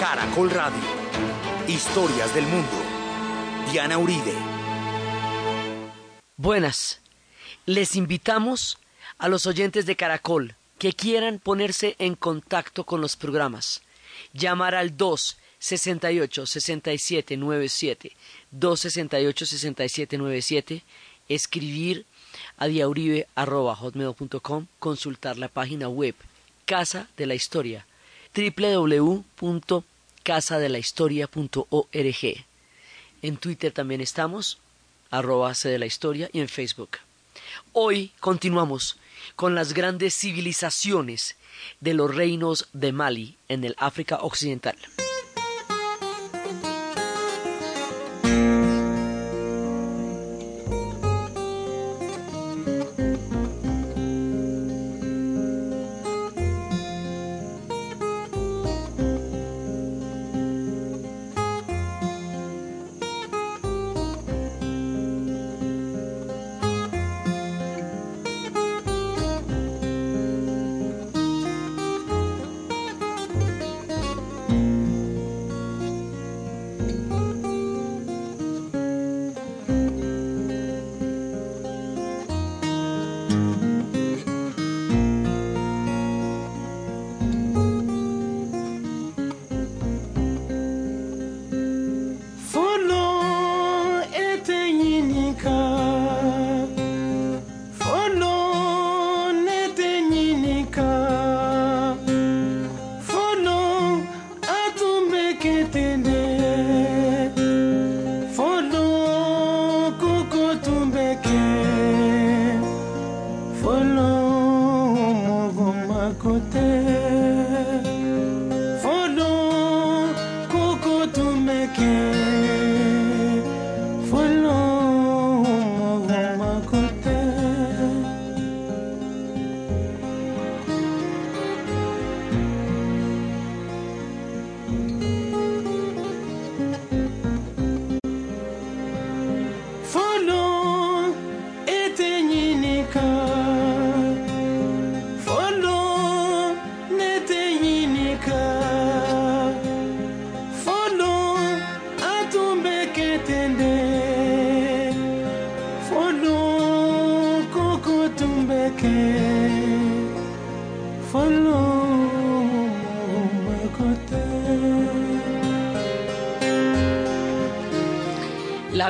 Caracol Radio. Historias del mundo. Diana Uribe. Buenas. Les invitamos a los oyentes de Caracol que quieran ponerse en contacto con los programas. Llamar al 2 68 67 97 268 67 97 escribir a diauribe.com, consultar la página web Casa de la Historia www.casadelahistoria.org. En Twitter también estamos, arroba de la historia y en Facebook. Hoy continuamos con las grandes civilizaciones de los reinos de Mali en el África Occidental.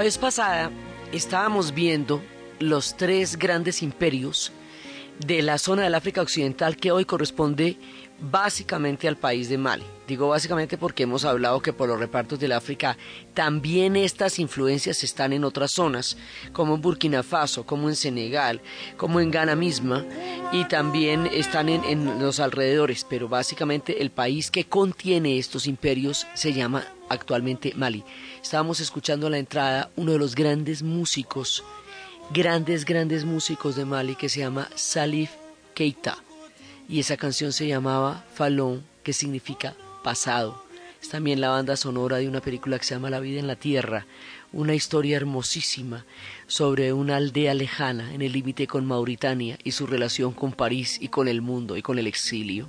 La vez pasada estábamos viendo los tres grandes imperios de la zona del África Occidental que hoy corresponde básicamente al país de Mali. Digo básicamente porque hemos hablado que por los repartos del África también estas influencias están en otras zonas, como en Burkina Faso, como en Senegal, como en Ghana misma, y también están en, en los alrededores, pero básicamente el país que contiene estos imperios se llama actualmente Mali. Estábamos escuchando a la entrada uno de los grandes músicos, grandes, grandes músicos de Mali que se llama Salif Keita. Y esa canción se llamaba Falón, que significa pasado. Es también la banda sonora de una película que se llama La vida en la tierra, una historia hermosísima sobre una aldea lejana en el límite con Mauritania y su relación con París y con el mundo y con el exilio.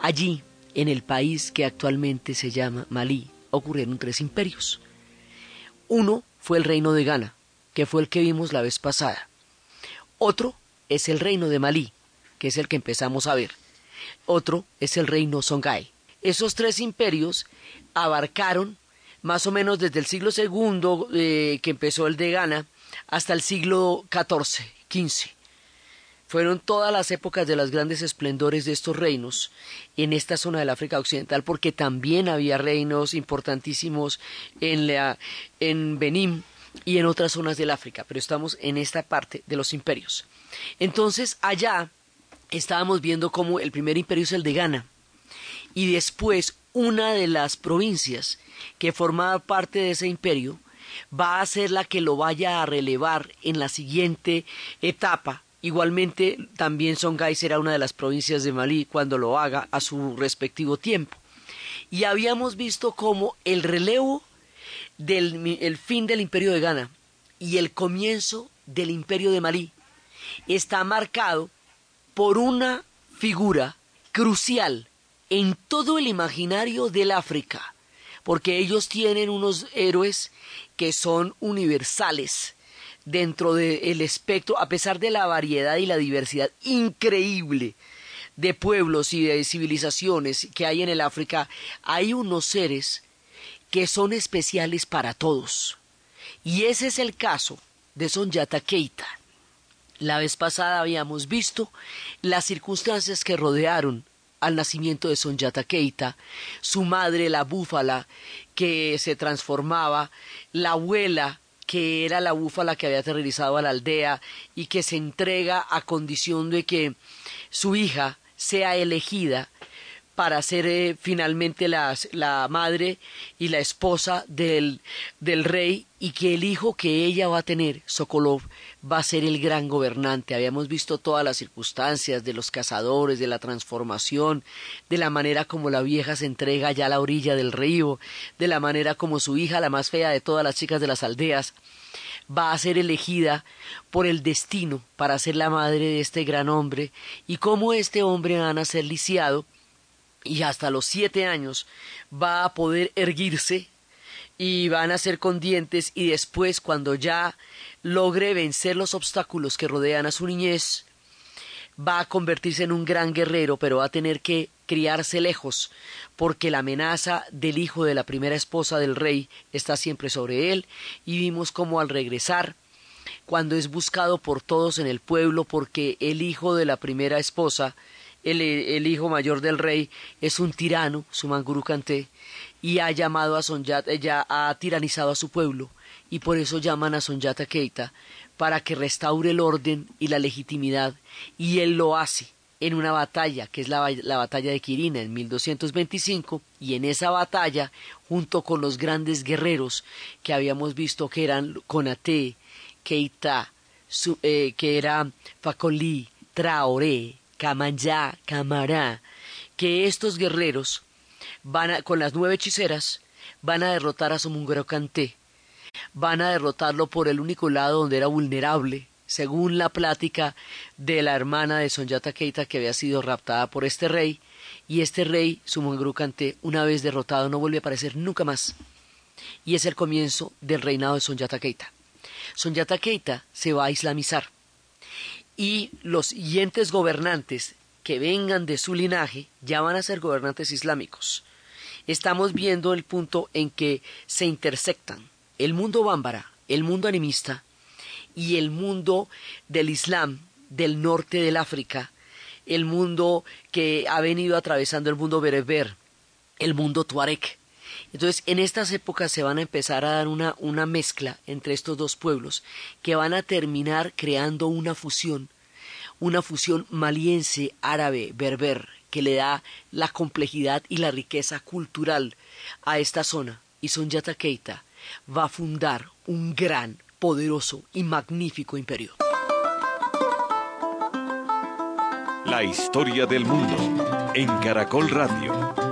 Allí, en el país que actualmente se llama Malí, ocurrieron tres imperios. Uno fue el reino de Ghana, que fue el que vimos la vez pasada. Otro es el reino de Malí, que es el que empezamos a ver. Otro es el reino Songhai. Esos tres imperios abarcaron más o menos desde el siglo II eh, que empezó el de Ghana hasta el siglo XIV, XV. Fueron todas las épocas de las grandes esplendores de estos reinos en esta zona del África Occidental, porque también había reinos importantísimos en, la, en Benín y en otras zonas del África, pero estamos en esta parte de los imperios. Entonces, allá estábamos viendo cómo el primer imperio es el de Ghana, y después una de las provincias que formaba parte de ese imperio va a ser la que lo vaya a relevar en la siguiente etapa Igualmente, también Songhai será una de las provincias de Malí cuando lo haga a su respectivo tiempo. Y habíamos visto cómo el relevo del el fin del imperio de Ghana y el comienzo del imperio de Malí está marcado por una figura crucial en todo el imaginario del África, porque ellos tienen unos héroes que son universales dentro del espectro, a pesar de la variedad y la diversidad increíble de pueblos y de civilizaciones que hay en el África, hay unos seres que son especiales para todos. Y ese es el caso de Sonyata Keita. La vez pasada habíamos visto las circunstancias que rodearon al nacimiento de Sonyata Keita, su madre la búfala que se transformaba, la abuela que era la búfala que había aterrorizado a la aldea y que se entrega a condición de que su hija sea elegida para ser eh, finalmente la, la, madre y la esposa del, del, rey y que el hijo que ella va a tener, Sokolov, va a ser el gran gobernante. Habíamos visto todas las circunstancias de los cazadores, de la transformación, de la manera como la vieja se entrega ya a la orilla del río, de la manera como su hija, la más fea de todas las chicas de las aldeas, va a ser elegida por el destino para ser la madre de este gran hombre y cómo este hombre va a ser lisiado y hasta los siete años va a poder erguirse y van a ser con dientes y después cuando ya logre vencer los obstáculos que rodean a su niñez, va a convertirse en un gran guerrero, pero va a tener que criarse lejos, porque la amenaza del hijo de la primera esposa del rey está siempre sobre él, y vimos cómo al regresar, cuando es buscado por todos en el pueblo, porque el hijo de la primera esposa el, hijo mayor del rey es un tirano, su Canté, y ha llamado a Sonyata, ya ha tiranizado a su pueblo, y por eso llaman a Sonyata Keita, para que restaure el orden y la legitimidad, y él lo hace en una batalla, que es la, la, batalla de Quirina en 1225, y en esa batalla, junto con los grandes guerreros que habíamos visto que eran Conate, Keita, eh, que era Facolí, Traoré, Camanyá, Camará, que estos guerreros van a, con las nueve hechiceras van a derrotar a Somungro Canté, van a derrotarlo por el único lado donde era vulnerable, según la plática de la hermana de Sonyata Keita que había sido raptada por este rey, y este rey, Sumungru Canté, una vez derrotado no vuelve a aparecer nunca más. Y es el comienzo del reinado de Sonyata Keita. Sonyata Keita se va a islamizar y los siguientes gobernantes que vengan de su linaje ya van a ser gobernantes islámicos. Estamos viendo el punto en que se intersectan el mundo bámbara, el mundo animista y el mundo del Islam del norte del África, el mundo que ha venido atravesando el mundo bereber, el mundo tuareg. Entonces, en estas épocas se van a empezar a dar una, una mezcla entre estos dos pueblos que van a terminar creando una fusión, una fusión maliense, árabe, berber, que le da la complejidad y la riqueza cultural a esta zona. Y Sonyata Keita va a fundar un gran, poderoso y magnífico imperio. La historia del mundo en Caracol Radio.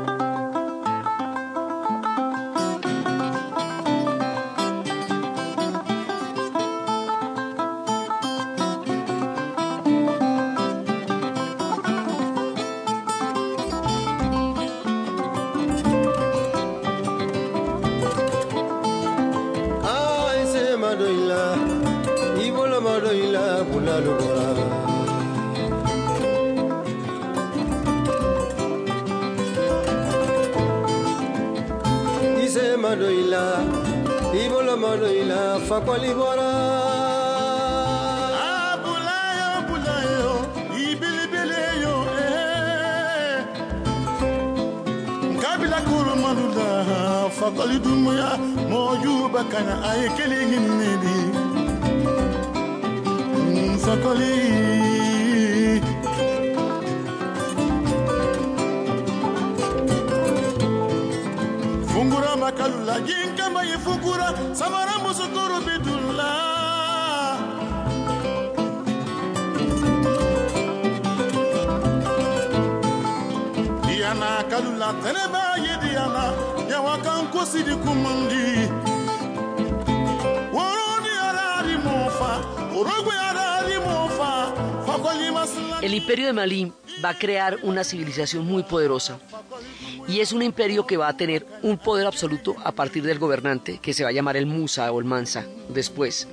la lubora. maloila ibolo maloila fakwa libora abulayo bulayo ibilibili yo eh kabila kuru malula fakwa lidumuya moyu bakana ayekeli sokoli fungura makalula yinkamba yifukura samara sokoro bidula. Diana kalula teneba ye diyana yawakan kosidi kumandi. Woroni arari mofa orogwe El imperio de Malí va a crear una civilización muy poderosa. Y es un imperio que va a tener un poder absoluto a partir del gobernante que se va a llamar el Musa o el Mansa después.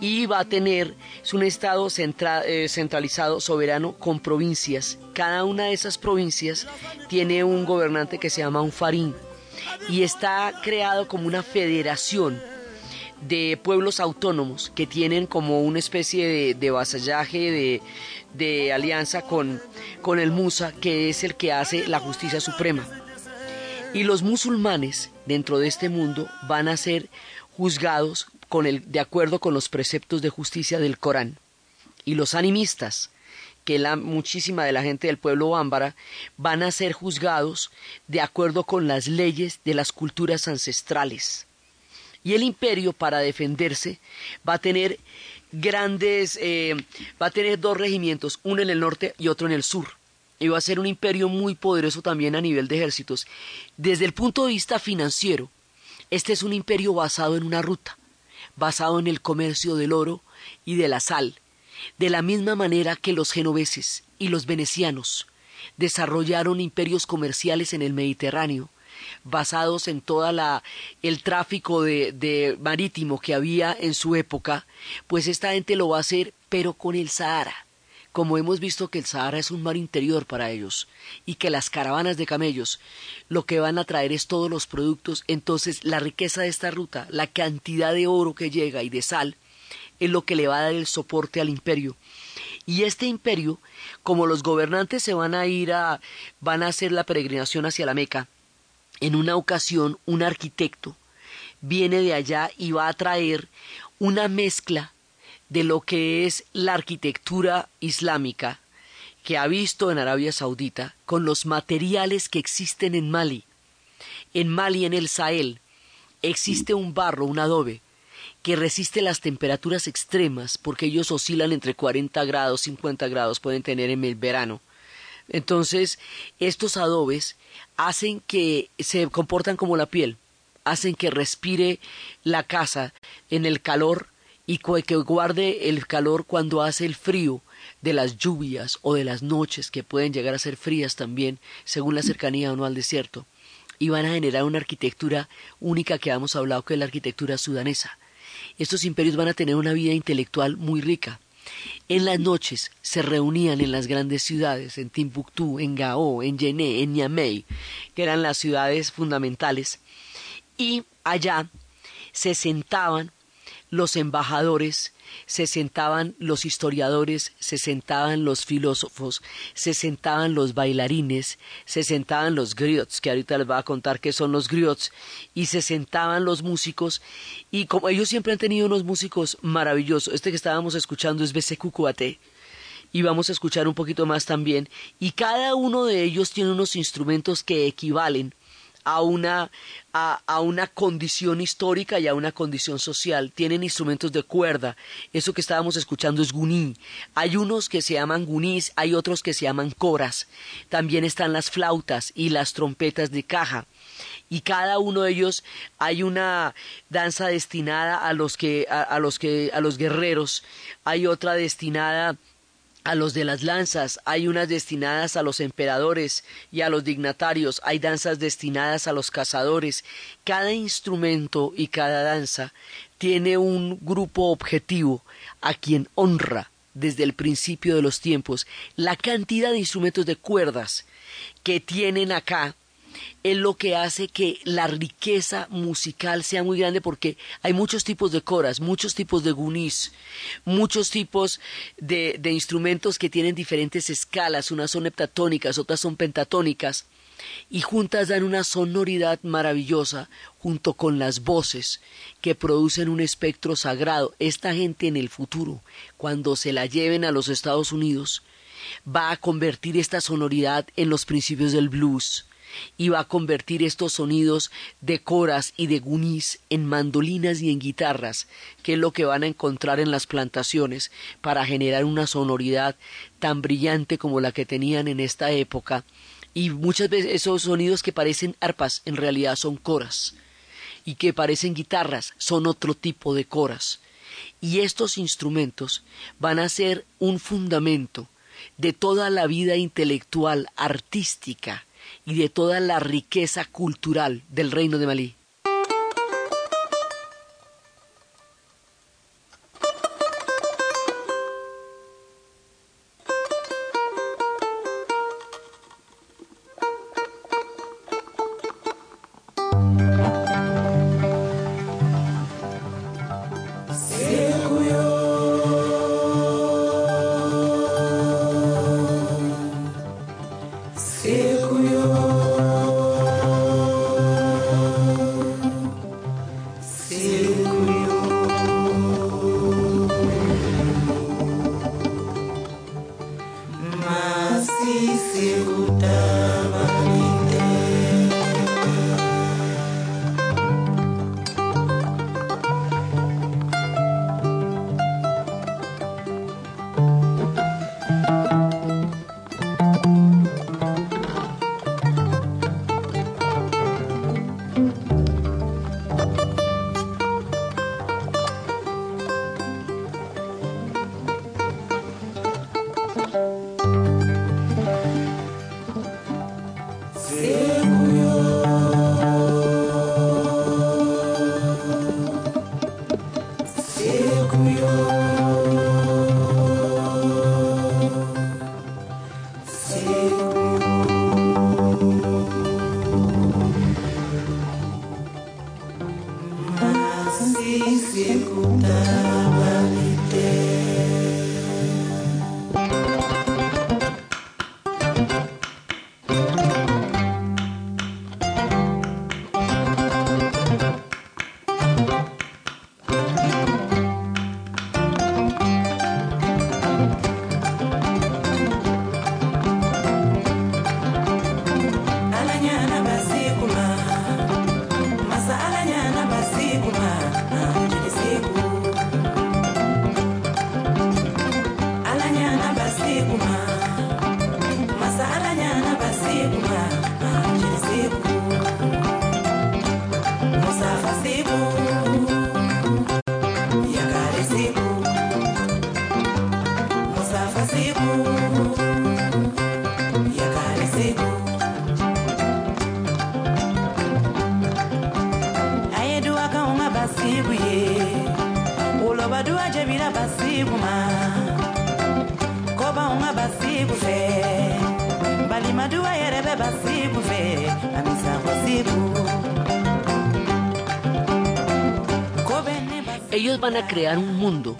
Y va a tener, es un estado eh, centralizado, soberano, con provincias. Cada una de esas provincias tiene un gobernante que se llama un farín. Y está creado como una federación de pueblos autónomos que tienen como una especie de, vasallaje, de, alianza con, con el Musa, que es el que hace la justicia suprema. Y los musulmanes dentro de este mundo van a ser juzgados con el, de acuerdo con los preceptos de justicia del Corán. Y los animistas, que la muchísima de la gente del pueblo bámbara van a ser juzgados de acuerdo con las leyes de las culturas ancestrales. Y el imperio, para defenderse, va a tener grandes, eh, va a tener dos regimientos, uno en el norte y otro en el sur. Y va a ser un imperio muy poderoso también a nivel de ejércitos. Desde el punto de vista financiero, este es un imperio basado en una ruta basado en el comercio del oro y de la sal, de la misma manera que los genoveses y los venecianos desarrollaron imperios comerciales en el Mediterráneo, basados en toda la el tráfico de, de, marítimo que había en su época, pues esta gente lo va a hacer, pero con el Sahara. Como hemos visto que el Sahara es un mar interior para ellos y que las caravanas de camellos lo que van a traer es todos los productos, entonces la riqueza de esta ruta, la cantidad de oro que llega y de sal, es lo que le va a dar el soporte al imperio. Y este imperio, como los gobernantes se van a ir a, van a hacer la peregrinación hacia la Meca, en una ocasión un arquitecto viene de allá y va a traer una mezcla de lo que es la arquitectura islámica que ha visto en Arabia Saudita con los materiales que existen en Mali. En Mali, en el Sahel, existe un barro, un adobe, que resiste las temperaturas extremas porque ellos oscilan entre 40 grados, 50 grados, pueden tener en el verano. Entonces, estos adobes hacen que se comportan como la piel, hacen que respire la casa en el calor y que guarde el calor cuando hace el frío de las lluvias o de las noches que pueden llegar a ser frías también según la cercanía o no al desierto y van a generar una arquitectura única que hemos hablado que es la arquitectura sudanesa. Estos imperios van a tener una vida intelectual muy rica. En las noches se reunían en las grandes ciudades, en Timbuktu, en Gao, en Yené, en Niamey, que eran las ciudades fundamentales, y allá se sentaban los embajadores, se sentaban los historiadores, se sentaban los filósofos, se sentaban los bailarines, se sentaban los griots, que ahorita les voy a contar qué son los griots, y se sentaban los músicos, y como ellos siempre han tenido unos músicos maravillosos, este que estábamos escuchando es Besekukuate, y vamos a escuchar un poquito más también, y cada uno de ellos tiene unos instrumentos que equivalen a una, a, una condición histórica y a una condición social. Tienen instrumentos de cuerda. Eso que estábamos escuchando es guní. Hay unos que se llaman gunís, hay otros que se llaman coras. También están las flautas y las trompetas de caja y cada uno de ellos hay una danza destinada a los que a, los que a los guerreros hay otra destinada a los de las lanzas, hay unas destinadas a los emperadores y a los dignatarios, hay danzas destinadas a los cazadores. Cada instrumento y cada danza tiene un grupo objetivo a quien honra desde el principio de los tiempos. La cantidad de instrumentos de cuerdas que tienen acá es lo que hace que la riqueza musical sea muy grande porque hay muchos tipos de coras, muchos tipos de gunis, muchos tipos de, de instrumentos que tienen diferentes escalas, unas son heptatónicas, otras son pentatónicas, y juntas dan una sonoridad maravillosa junto con las voces que producen un espectro sagrado. Esta gente en el futuro, cuando se la lleven a los Estados Unidos, va a convertir esta sonoridad en los principios del blues, y va a convertir estos sonidos de coras y de gunis en mandolinas y en guitarras, que es lo que van a encontrar en las plantaciones para generar una sonoridad tan brillante como la que tenían en esta época. Y muchas veces esos sonidos que parecen arpas en realidad son coras y que parecen guitarras son otro tipo de coras. Y estos instrumentos van a ser un fundamento de toda la vida intelectual, artística y de toda la riqueza cultural del reino de Malí. Ellos van a crear un mundo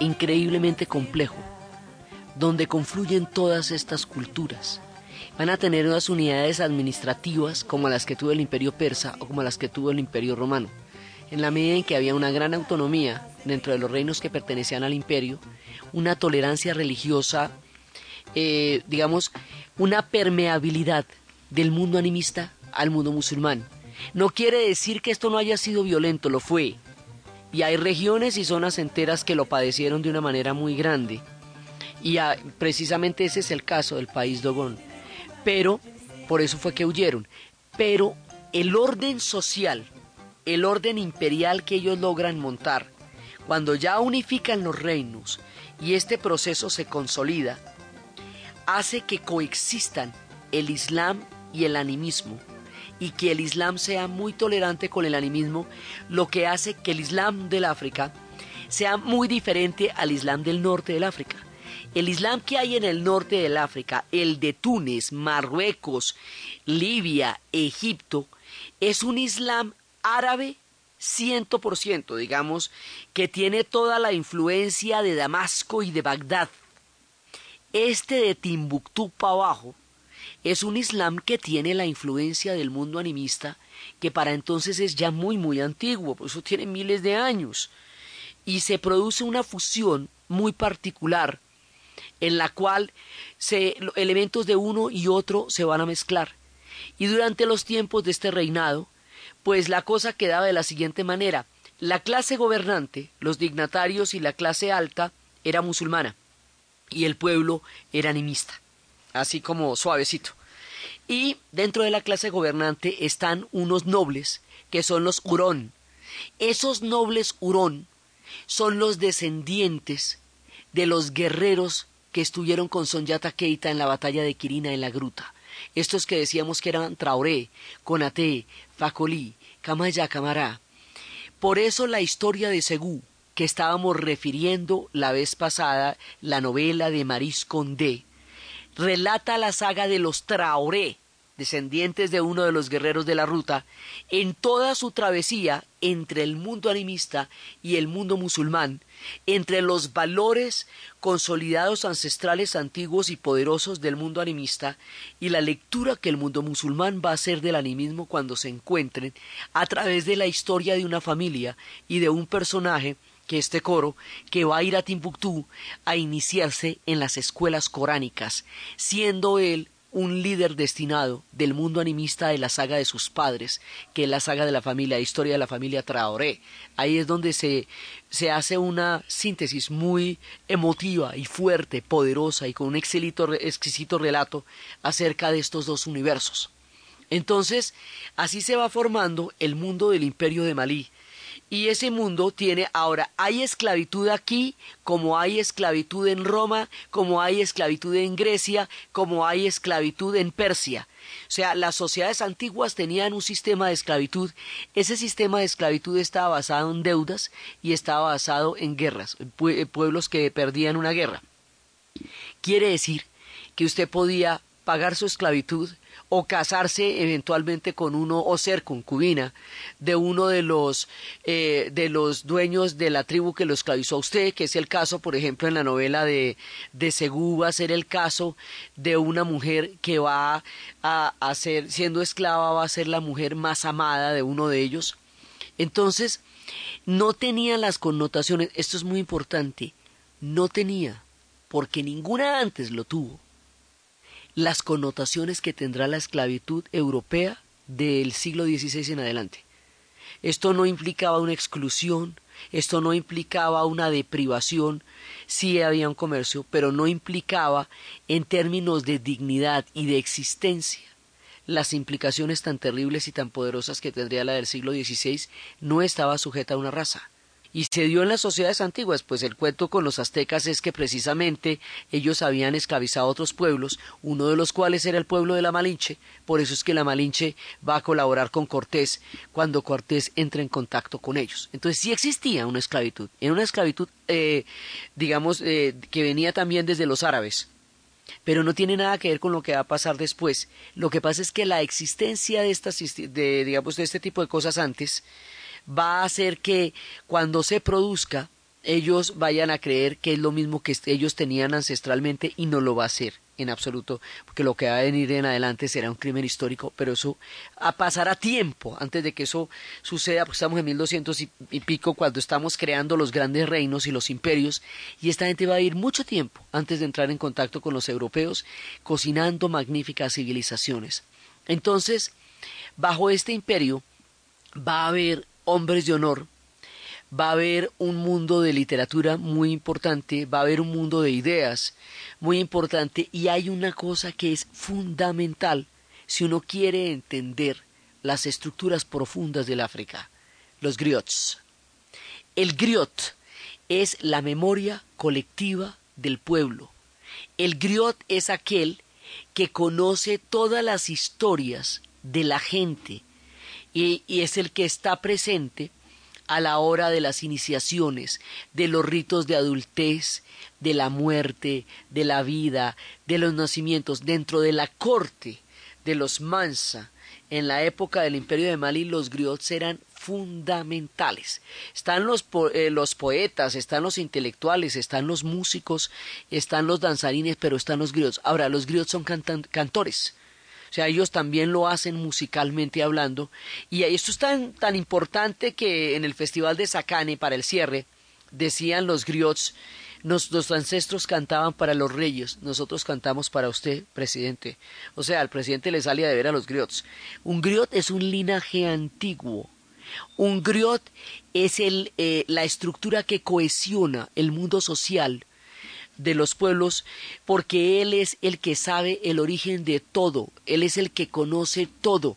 increíblemente complejo, donde confluyen todas estas culturas. Van a tener unas unidades administrativas como las que tuvo el imperio persa o como las que tuvo el imperio romano. En la medida en que había una gran autonomía dentro de los reinos que pertenecían al imperio, una tolerancia religiosa, eh, digamos, una permeabilidad del mundo animista al mundo musulmán. No quiere decir que esto no haya sido violento, lo fue. Y hay regiones y zonas enteras que lo padecieron de una manera muy grande. Y precisamente ese es el caso del país Dogón. Pero, por eso fue que huyeron. Pero el orden social, el orden imperial que ellos logran montar, cuando ya unifican los reinos y este proceso se consolida, hace que coexistan el Islam y el animismo y que el Islam sea muy tolerante con el animismo, lo que hace que el Islam del África sea muy diferente al Islam del norte del África. El Islam que hay en el norte del África, el de Túnez, Marruecos, Libia, Egipto, es un Islam árabe 100%, digamos, que tiene toda la influencia de Damasco y de Bagdad. Este de Timbuktu para abajo es un Islam que tiene la influencia del mundo animista, que para entonces es ya muy, muy antiguo, por eso tiene miles de años. Y se produce una fusión muy particular en la cual se, elementos de uno y otro se van a mezclar. Y durante los tiempos de este reinado, pues la cosa quedaba de la siguiente manera. La clase gobernante, los dignatarios y la clase alta era musulmana y el pueblo era animista así como suavecito. Y dentro de la clase gobernante están unos nobles, que son los hurón. Esos nobles hurón son los descendientes de los guerreros que estuvieron con Sonyata Keita en la batalla de Quirina en la gruta. Estos que decíamos que eran Traoré, Conate, Facolí, Camaya Camará. Por eso la historia de Segú, que estábamos refiriendo la vez pasada, la novela de Maris Condé, relata la saga de los Traoré, descendientes de uno de los guerreros de la ruta, en toda su travesía entre el mundo animista y el mundo musulmán, entre los valores consolidados ancestrales antiguos y poderosos del mundo animista y la lectura que el mundo musulmán va a hacer del animismo cuando se encuentren a través de la historia de una familia y de un personaje que este coro que va a ir a Timbuktu a iniciarse en las escuelas coránicas, siendo él un líder destinado del mundo animista de la saga de sus padres, que es la saga de la familia, la historia de la familia Traoré. Ahí es donde se, se hace una síntesis muy emotiva y fuerte, poderosa y con un exquisito, exquisito relato acerca de estos dos universos. Entonces, así se va formando el mundo del imperio de Malí, y ese mundo tiene ahora, hay esclavitud aquí, como hay esclavitud en Roma, como hay esclavitud en Grecia, como hay esclavitud en Persia. O sea, las sociedades antiguas tenían un sistema de esclavitud. Ese sistema de esclavitud estaba basado en deudas y estaba basado en guerras, en pueblos que perdían una guerra. Quiere decir que usted podía pagar su esclavitud o casarse eventualmente con uno o ser concubina de uno de los eh, de los dueños de la tribu que lo esclavizó a usted, que es el caso, por ejemplo, en la novela de, de Segú va a ser el caso de una mujer que va a, a ser, siendo esclava, va a ser la mujer más amada de uno de ellos. Entonces, no tenía las connotaciones, esto es muy importante, no tenía, porque ninguna antes lo tuvo las connotaciones que tendrá la esclavitud europea del siglo XVI en adelante. Esto no implicaba una exclusión, esto no implicaba una deprivación, sí había un comercio, pero no implicaba en términos de dignidad y de existencia las implicaciones tan terribles y tan poderosas que tendría la del siglo XVI, no estaba sujeta a una raza. Y se dio en las sociedades antiguas, pues el cuento con los aztecas es que precisamente ellos habían esclavizado a otros pueblos, uno de los cuales era el pueblo de la Malinche, por eso es que la Malinche va a colaborar con Cortés cuando Cortés entra en contacto con ellos. Entonces sí existía una esclavitud, en una esclavitud, eh, digamos, eh, que venía también desde los árabes, pero no tiene nada que ver con lo que va a pasar después. Lo que pasa es que la existencia de estas, de, digamos, de este tipo de cosas antes, va a hacer que cuando se produzca ellos vayan a creer que es lo mismo que ellos tenían ancestralmente y no lo va a ser en absoluto, porque lo que va a venir en adelante será un crimen histórico, pero eso a pasará tiempo antes de que eso suceda, porque estamos en 1200 y, y pico cuando estamos creando los grandes reinos y los imperios, y esta gente va a ir mucho tiempo antes de entrar en contacto con los europeos, cocinando magníficas civilizaciones. Entonces, bajo este imperio va a haber hombres de honor, va a haber un mundo de literatura muy importante, va a haber un mundo de ideas muy importante y hay una cosa que es fundamental si uno quiere entender las estructuras profundas del África, los griots. El griot es la memoria colectiva del pueblo. El griot es aquel que conoce todas las historias de la gente, y, es el que está presente a la hora de las iniciaciones, de los ritos de adultez, de la muerte, de la vida, de los nacimientos, dentro de la corte de los Mansa. En la época del imperio de Mali los griots eran fundamentales. Están los, eh, los poetas, están los intelectuales, están los músicos, están los danzarines, pero están los griots. Ahora, los griots son cantores sea, ellos también lo hacen musicalmente hablando. Y esto es tan, tan importante que en el Festival de Sacane, para el cierre, decían los griots, nuestros ancestros cantaban para los reyes, nosotros cantamos para usted, presidente. O sea, al presidente le salía de ver a los griots. Un griot es un linaje antiguo. Un griot es el, eh, la estructura que cohesiona el mundo social de los pueblos, porque Él es el que sabe el origen de todo, Él es el que conoce todo.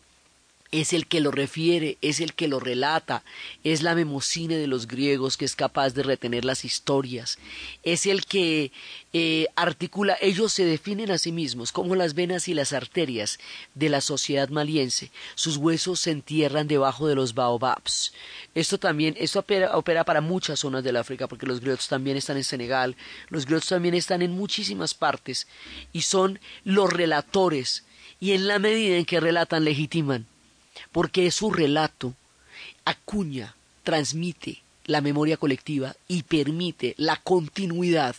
Es el que lo refiere, es el que lo relata, es la memocine de los griegos que es capaz de retener las historias, es el que eh, articula, ellos se definen a sí mismos como las venas y las arterias de la sociedad maliense, sus huesos se entierran debajo de los baobabs. Esto también, esto opera, opera para muchas zonas del África, porque los griots también están en Senegal, los griots también están en muchísimas partes, y son los relatores, y en la medida en que relatan legitiman porque su relato acuña, transmite la memoria colectiva y permite la continuidad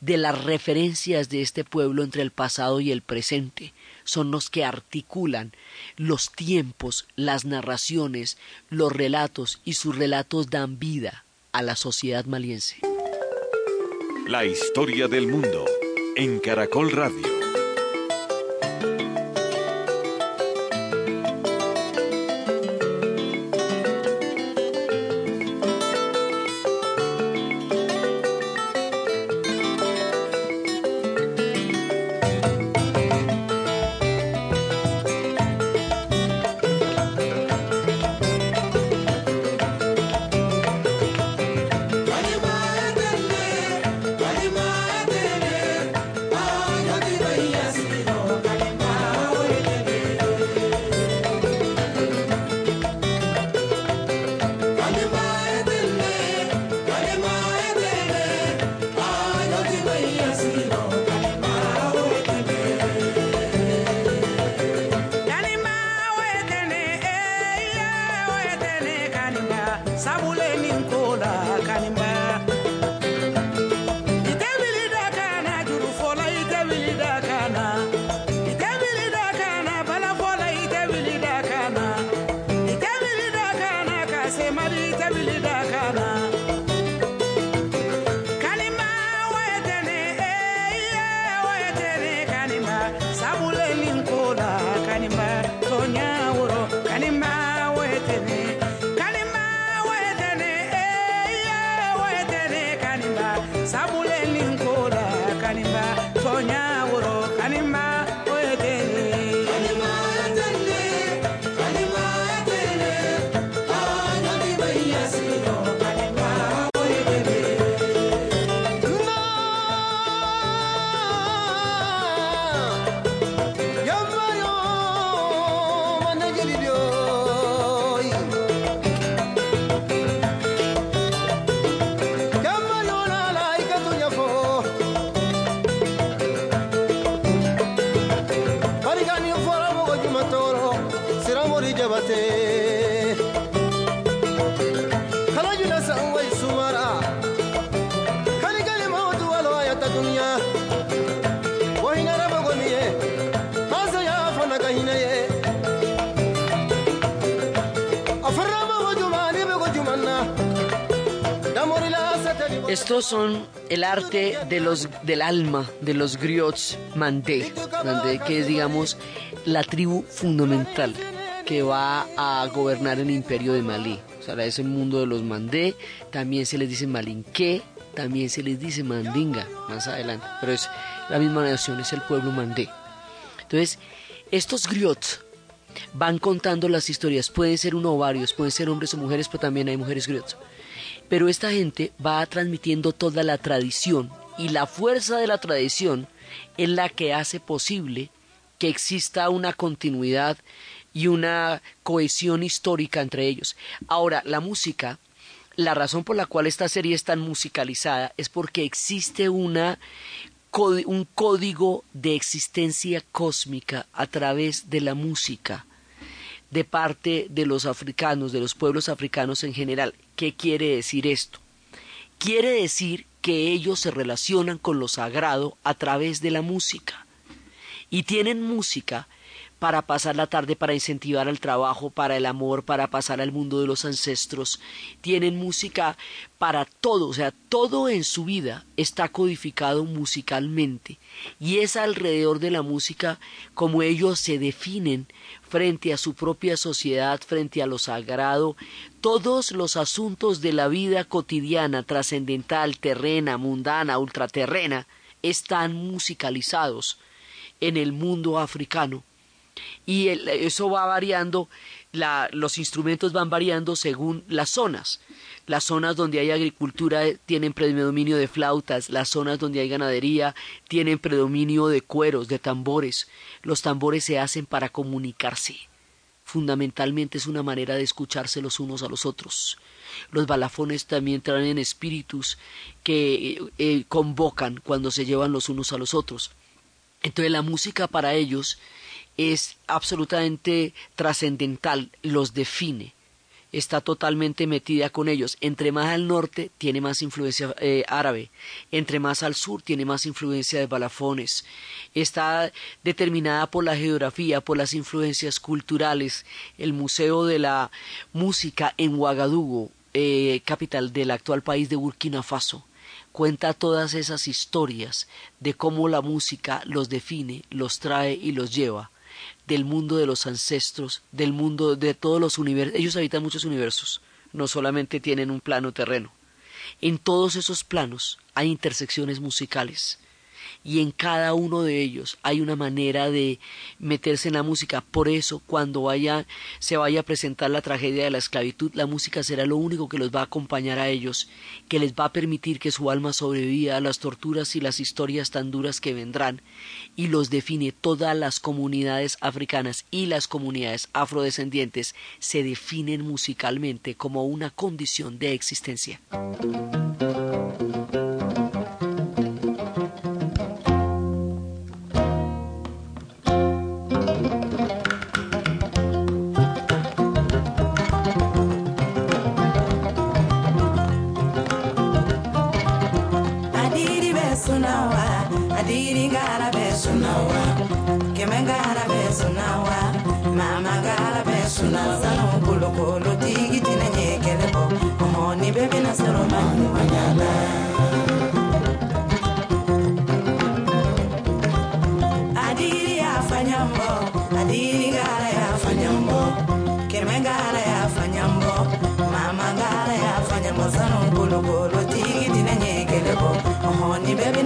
de las referencias de este pueblo entre el pasado y el presente. Son los que articulan los tiempos, las narraciones, los relatos y sus relatos dan vida a la sociedad maliense. La historia del mundo en Caracol Radio. Estos son el arte de los, del alma de los griots mandé, mandé que es digamos la tribu fundamental que va a gobernar el imperio de Malí. O sea, es el mundo de los mandé, también se les dice malinqué, también se les dice mandinga más adelante, pero es la misma nación, es el pueblo mandé. Entonces, estos griots van contando las historias, pueden ser uno o varios, pueden ser hombres o mujeres, pero también hay mujeres griots. Pero esta gente va transmitiendo toda la tradición y la fuerza de la tradición es la que hace posible que exista una continuidad y una cohesión histórica entre ellos. Ahora, la música, la razón por la cual esta serie es tan musicalizada es porque existe una un código de existencia cósmica a través de la música de parte de los africanos, de los pueblos africanos en general. ¿Qué quiere decir esto? Quiere decir que ellos se relacionan con lo sagrado a través de la música y tienen música para pasar la tarde, para incentivar al trabajo, para el amor, para pasar al mundo de los ancestros. Tienen música para todo, o sea, todo en su vida está codificado musicalmente. Y es alrededor de la música como ellos se definen frente a su propia sociedad, frente a lo sagrado, todos los asuntos de la vida cotidiana, trascendental, terrena, mundana, ultraterrena, están musicalizados en el mundo africano y eso va variando, los instrumentos van variando según las zonas. Las zonas donde hay agricultura eh, tienen predominio de flautas, las zonas donde hay ganadería tienen predominio de cueros, de tambores. Los tambores se hacen para comunicarse. Fundamentalmente es una manera de escucharse los unos a los otros. Los balafones también traen espíritus que eh, eh, convocan cuando se llevan los unos a los otros. Entonces la música para ellos es absolutamente trascendental, los define está totalmente metida con ellos. Entre más al norte tiene más influencia eh, árabe, entre más al sur tiene más influencia de balafones. Está determinada por la geografía, por las influencias culturales. El Museo de la Música en Ouagadougou, eh, capital del actual país de Burkina Faso, cuenta todas esas historias de cómo la música los define, los trae y los lleva del mundo de los ancestros, del mundo de todos los universos. Ellos habitan muchos universos, no solamente tienen un plano terreno. En todos esos planos hay intersecciones musicales y en cada uno de ellos hay una manera de meterse en la música. Por eso, cuando vaya, se vaya a presentar la tragedia de la esclavitud, la música será lo único que los va a acompañar a ellos, que les va a permitir que su alma sobreviva a las torturas y las historias tan duras que vendrán, y los define todas las comunidades africanas y las comunidades afrodescendientes se definen musicalmente como una condición de existencia.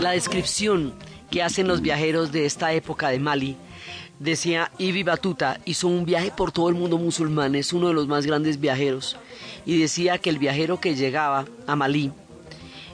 La descripción que hacen los viajeros de esta época de Mali decía Ibi Batuta hizo un viaje por todo el mundo musulmán, es uno de los más grandes viajeros, y decía que el viajero que llegaba a Malí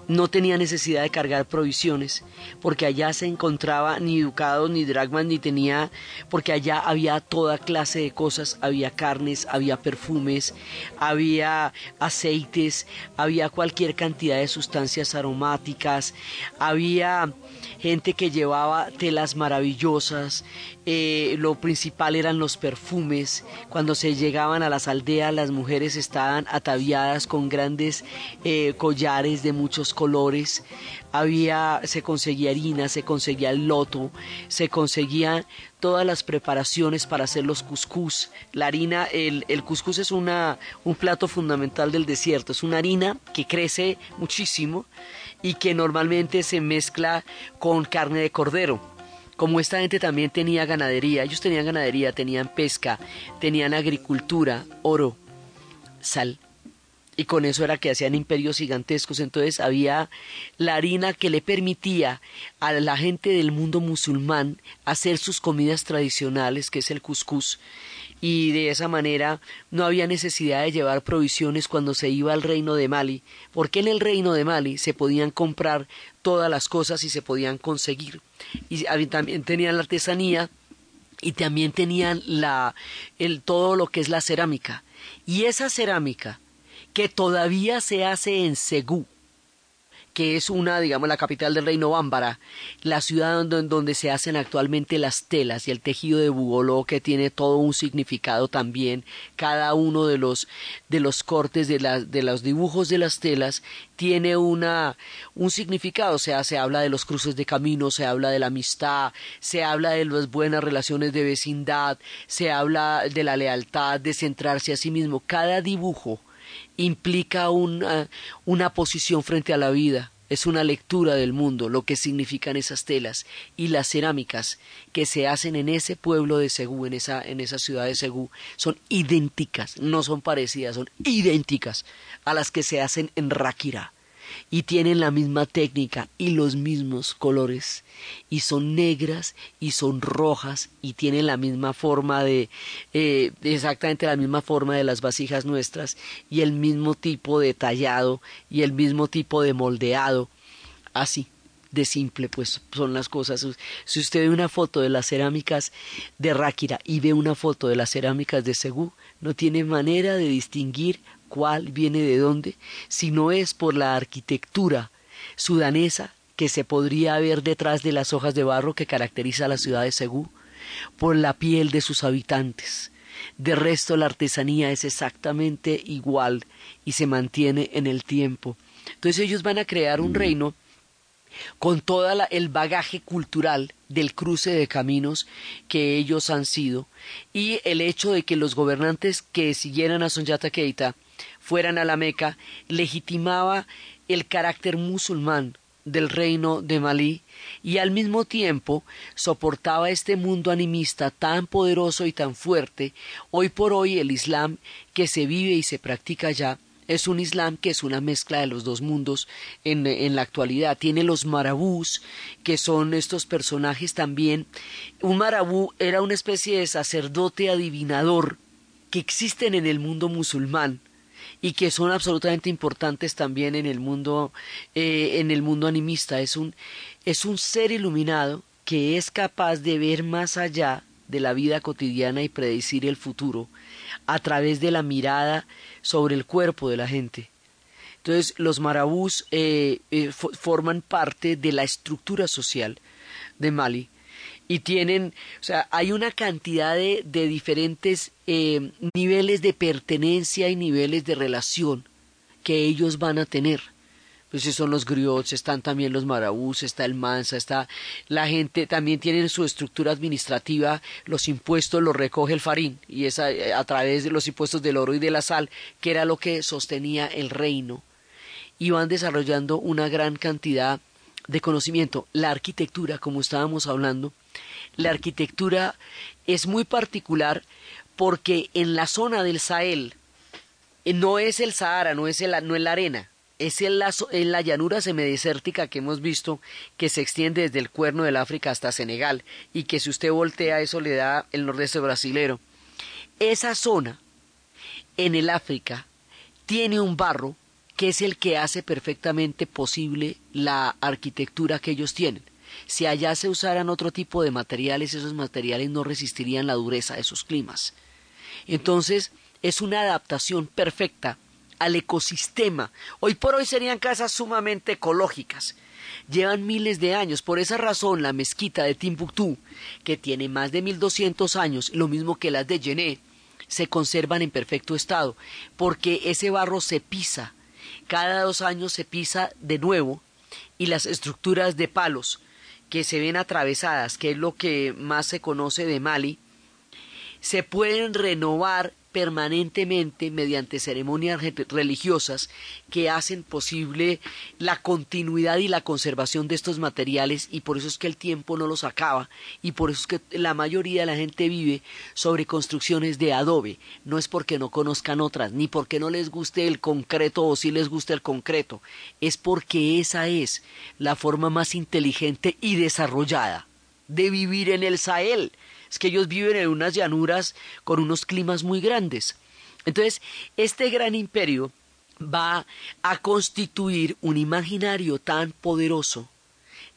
no tenía necesidad de cargar provisiones, porque allá se encontraba ni educado ni dragman ni tenía, porque allá había toda clase de cosas, había carnes, había perfumes, había aceites, había cualquier cantidad de sustancias aromáticas, había gente que llevaba telas maravillosas, eh, lo principal eran los perfumes, cuando se llegaban a las aldeas las mujeres estaban ataviadas con grandes eh, collares de muchos colores, había, se conseguía harina, se conseguía el loto, se conseguían todas las preparaciones para hacer los cuscús. La harina, el, el cuscús es una, un plato fundamental del desierto, es una harina que crece muchísimo y que normalmente se mezcla con carne de cordero. Como esta gente también tenía ganadería, ellos tenían ganadería, tenían pesca, tenían agricultura, oro, sal. Y con eso era que hacían imperios gigantescos. Entonces había la harina que le permitía a la gente del mundo musulmán hacer sus comidas tradicionales, que es el cuscús, y de esa manera no había necesidad de llevar provisiones cuando se iba al reino de Mali, porque en el reino de Mali se podían comprar todas las cosas y se podían conseguir. Y también tenían la artesanía y también tenían la, el, todo lo que es la cerámica. Y esa cerámica que todavía se hace en Segú, que es una, digamos, la capital del reino Bámbara, la ciudad donde, donde, se hacen actualmente las telas y el tejido de Bugoló que tiene todo un significado también, cada uno de los, de los cortes de, la, de los dibujos de las telas tiene una, un significado, o sea, se habla de los cruces de camino, se habla de la amistad, se habla de las buenas relaciones de vecindad, se habla de la lealtad, de centrarse a sí mismo, cada dibujo implica una, una posición frente a la vida, es una lectura del mundo, lo que significan esas telas y las cerámicas que se hacen en ese pueblo de Segú, en esa, en esa ciudad de Segú, son idénticas, no son parecidas, son idénticas a las que se hacen en Ráquira y tienen la misma técnica y los mismos colores. Y son negras y son rojas y tienen la misma forma de eh, exactamente la misma forma de las vasijas nuestras y el mismo tipo de tallado y el mismo tipo de moldeado. Así de simple pues son las cosas. Si usted ve una foto de las cerámicas de Ráquira y ve una foto de las cerámicas de Segú no tiene manera de distinguir cuál viene de dónde, si no es por la arquitectura sudanesa que se podría ver detrás de las hojas de barro que caracteriza a la ciudad de Segú, por la piel de sus habitantes. De resto la artesanía es exactamente igual y se mantiene en el tiempo. Entonces ellos van a crear un reino con todo el bagaje cultural del cruce de caminos que ellos han sido y el hecho de que los gobernantes que siguieran a Sonjata Keita fueran a la Meca legitimaba el carácter musulmán del reino de Malí y al mismo tiempo soportaba este mundo animista tan poderoso y tan fuerte, hoy por hoy el Islam que se vive y se practica ya es un Islam que es una mezcla de los dos mundos en, en, la actualidad. Tiene los marabús, que son estos personajes también. Un marabú era una especie de sacerdote adivinador que existen en el mundo musulmán y que son absolutamente importantes también en el mundo eh, en el mundo animista. Es un es un ser iluminado que es capaz de ver más allá de la vida cotidiana y predecir el futuro a través de la mirada sobre el cuerpo de la gente. Entonces los marabús eh, eh, forman parte de la estructura social de Mali y tienen, o sea, hay una cantidad de, de diferentes eh, niveles de pertenencia y niveles de relación que ellos van a tener. Pues son los griots, están también los marabús, está el mansa, está la gente, también tienen su estructura administrativa, los impuestos los recoge el farín y es a, a través de los impuestos del oro y de la sal, que era lo que sostenía el reino. Y van desarrollando una gran cantidad de conocimiento. La arquitectura, como estábamos hablando, la arquitectura es muy particular porque en la zona del Sahel eh, no es el Sahara, no es, no es la arena, es en la, en la llanura semidesértica que hemos visto que se extiende desde el cuerno del África hasta Senegal y que si usted voltea eso le da el nordeste brasilero. Esa zona en el África tiene un barro que es el que hace perfectamente posible la arquitectura que ellos tienen. Si allá se usaran otro tipo de materiales, esos materiales no resistirían la dureza de esos climas. Entonces, es una adaptación perfecta al ecosistema. Hoy por hoy serían casas sumamente ecológicas. Llevan miles de años. Por esa razón, la mezquita de Timbuktu, que tiene más de 1200 años, lo mismo que las de Yené, se conservan en perfecto estado, porque ese barro se pisa. Cada dos años se pisa de nuevo y las estructuras de palos que se ven atravesadas, que es lo que más se conoce de Mali, se pueden renovar permanentemente mediante ceremonias religiosas que hacen posible la continuidad y la conservación de estos materiales y por eso es que el tiempo no los acaba y por eso es que la mayoría de la gente vive sobre construcciones de adobe, no es porque no conozcan otras, ni porque no les guste el concreto o si les gusta el concreto, es porque esa es la forma más inteligente y desarrollada de vivir en el Sahel que ellos viven en unas llanuras con unos climas muy grandes. Entonces, este gran imperio va a constituir un imaginario tan poderoso,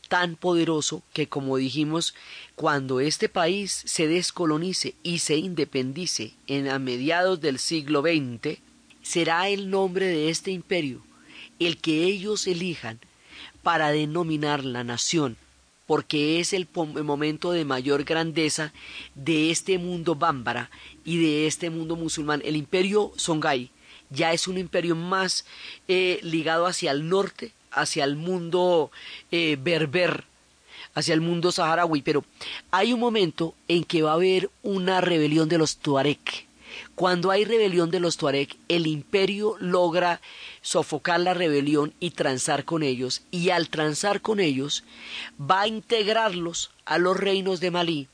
tan poderoso que, como dijimos, cuando este país se descolonice y se independice en a mediados del siglo XX, será el nombre de este imperio el que ellos elijan para denominar la nación, porque es el, momento de mayor grandeza de este mundo bámbara y de este mundo musulmán. El imperio Songhai ya es un imperio más eh, ligado hacia el norte, hacia el mundo eh, berber, hacia el mundo saharaui, pero hay un momento en que va a haber una rebelión de los Tuareg. Cuando hay rebelión de los Tuareg, el imperio logra sofocar la rebelión y transar con ellos, y al transar con ellos va a integrarlos a los reinos de Malí,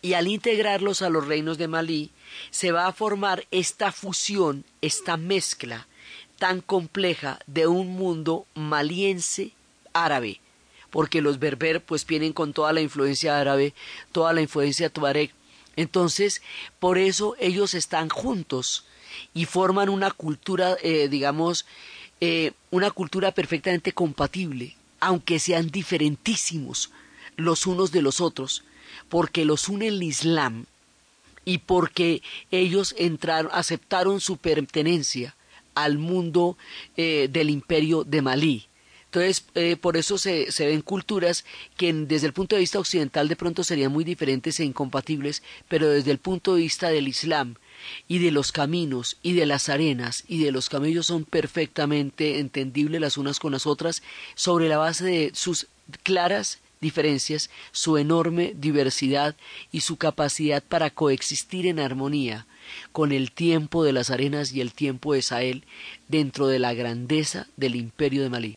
y al integrarlos a los reinos de Malí, se va a formar esta fusión, esta mezcla tan compleja de un mundo maliense árabe, porque los berber pues vienen con toda la influencia árabe, toda la influencia tuareg. Entonces, por eso ellos están juntos y forman una cultura, eh, digamos, eh, una cultura perfectamente compatible, aunque sean diferentísimos los unos de los otros, porque los une el Islam y porque ellos entraron, aceptaron su pertenencia al mundo eh, del imperio de Malí. Entonces, eh, por eso se, ven culturas que desde el punto de vista occidental de pronto serían muy diferentes e incompatibles, pero desde el punto de vista del Islam y de los caminos y de las arenas y de los camellos son perfectamente entendibles las unas con las otras sobre la base de sus claras diferencias, su enorme diversidad y su capacidad para coexistir en armonía con el tiempo de las arenas y el tiempo de Sahel dentro de la grandeza del imperio de Malí.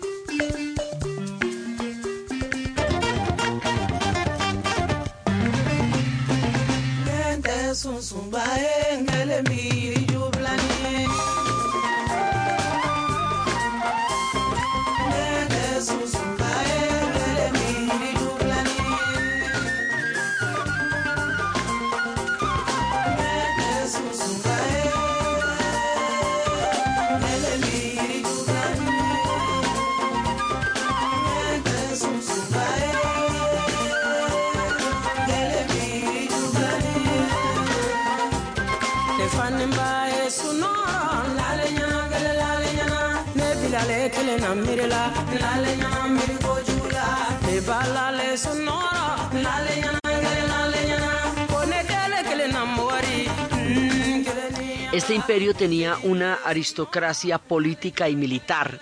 Este imperio tenía una aristocracia política y militar,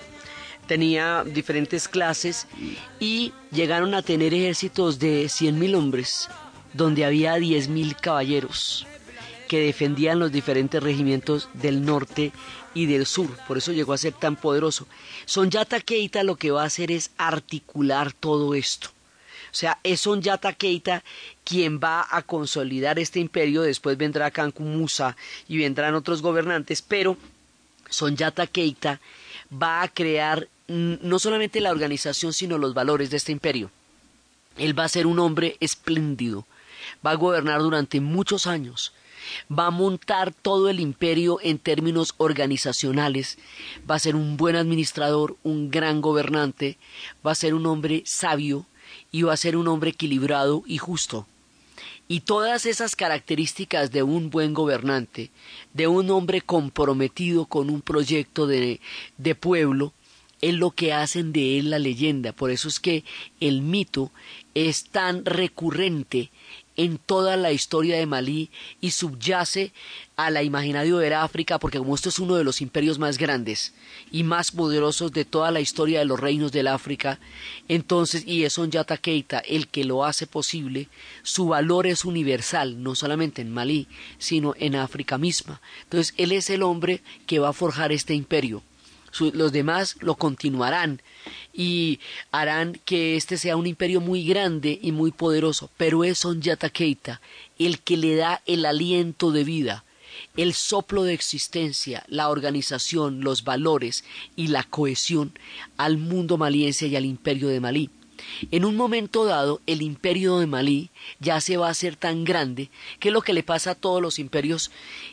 tenía diferentes clases y llegaron a tener ejércitos de 100.000 hombres, donde había 10.000 caballeros que defendían los diferentes regimientos del norte y del sur, por eso llegó a ser tan poderoso. Sonyata Keita lo que va a hacer es articular todo esto. O sea, es Sonyata Keita quien va a consolidar este imperio, después vendrá Cancún Musa y vendrán otros gobernantes, pero Sonyata Keita va a crear no solamente la organización, sino los valores de este imperio. Él va a ser un hombre espléndido, va a gobernar durante muchos años, va a montar todo el imperio en términos organizacionales, va a ser un buen administrador, un gran gobernante, va a ser un hombre sabio va a ser un hombre equilibrado y justo. Y todas esas características de un buen gobernante, de un hombre comprometido con un proyecto de, de pueblo, es lo que hacen de él la leyenda. Por eso es que el mito es tan recurrente en toda la historia de Malí y subyace a la imaginario de África porque como esto es uno de los imperios más grandes y más poderosos de toda la historia de los reinos del África, entonces y es Yata Keita el que lo hace posible, su valor es universal, no solamente en Malí, sino en África misma. Entonces él es el hombre que va a forjar este imperio los demás lo continuarán y harán que este sea un imperio muy grande y muy poderoso, pero es Sonyata Keita el que le da el aliento de vida, el soplo de existencia, la organización, los valores y la cohesión al mundo maliense y al imperio de Malí. En un momento dado, el imperio de Malí ya se va a hacer tan grande que es lo que le pasa a todos los imperios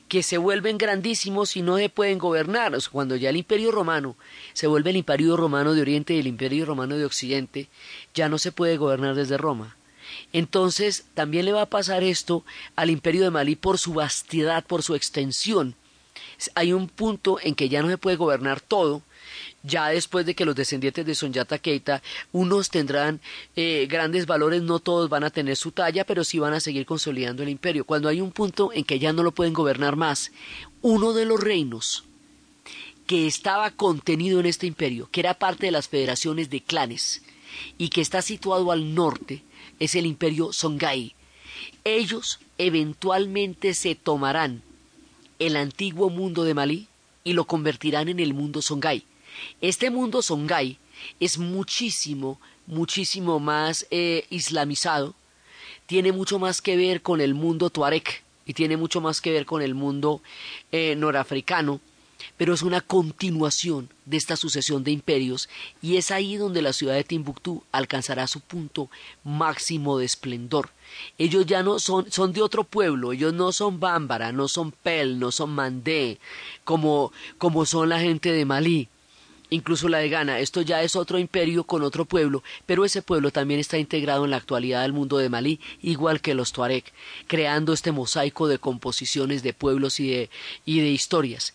que se vuelven grandísimos y no se pueden gobernar. cuando ya el imperio romano se vuelve el imperio romano de Oriente y el imperio romano de Occidente, ya no se puede gobernar desde Roma. Entonces también le va a pasar esto al imperio de Malí por su vastedad, por su extensión hay un punto en que ya no se puede gobernar todo, ya después de que los descendientes de Sonyata Keita, unos tendrán eh, grandes valores, no todos van a tener su talla, pero sí van a seguir consolidando el imperio. Cuando hay un punto en que ya no lo pueden gobernar más, uno de los reinos que estaba contenido en este imperio, que era parte de las federaciones de clanes y que está situado al norte, es el imperio Songhai. Ellos eventualmente se tomarán el antiguo mundo de Malí y lo convertirán en el mundo Songhai. Este mundo Songhai es muchísimo, muchísimo más eh, islamizado, tiene mucho más que ver con el mundo tuareg y tiene mucho más que ver con el mundo eh, norafricano, pero es una continuación de esta sucesión de imperios y es ahí donde la ciudad de Timbuktu alcanzará su punto máximo de esplendor. Ellos ya no son, son de otro pueblo, ellos no son Bámbara, no son Pel, no son Mandé, como, como son la gente de Malí incluso la de Ghana. Esto ya es otro imperio con otro pueblo, pero ese pueblo también está integrado en la actualidad del mundo de Malí, igual que los Tuareg, creando este mosaico de composiciones de pueblos y de, y de historias.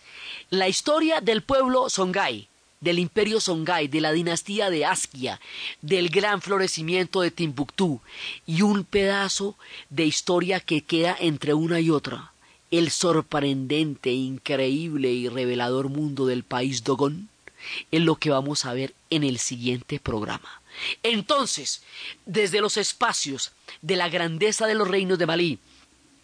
La historia del pueblo Songhai, del imperio Songhai, de la dinastía de Askia, del gran florecimiento de Timbuktu y un pedazo de historia que queda entre una y otra. El sorprendente, increíble y revelador mundo del país Dogon es lo que vamos a ver en el siguiente programa. Entonces, desde los espacios de la grandeza de los reinos de Malí,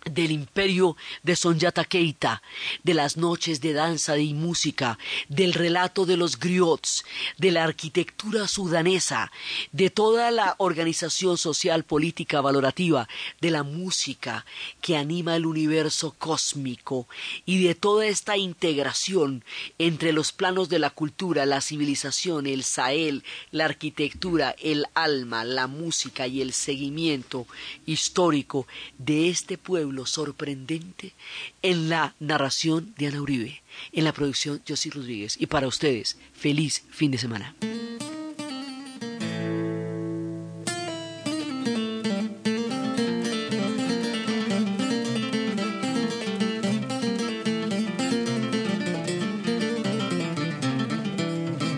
del imperio de Sonyata Keita, de las noches de danza y música, del relato de los griots, de la arquitectura sudanesa, de toda la organización social política valorativa, de la música que anima el universo cósmico y de toda esta integración entre los planos de la cultura, la civilización, el Sahel, la arquitectura, el alma, la música y el seguimiento histórico de este pueblo sorprendente en la narración de Ana Uribe, en la producción José Rodríguez. Y para ustedes, feliz fin de semana.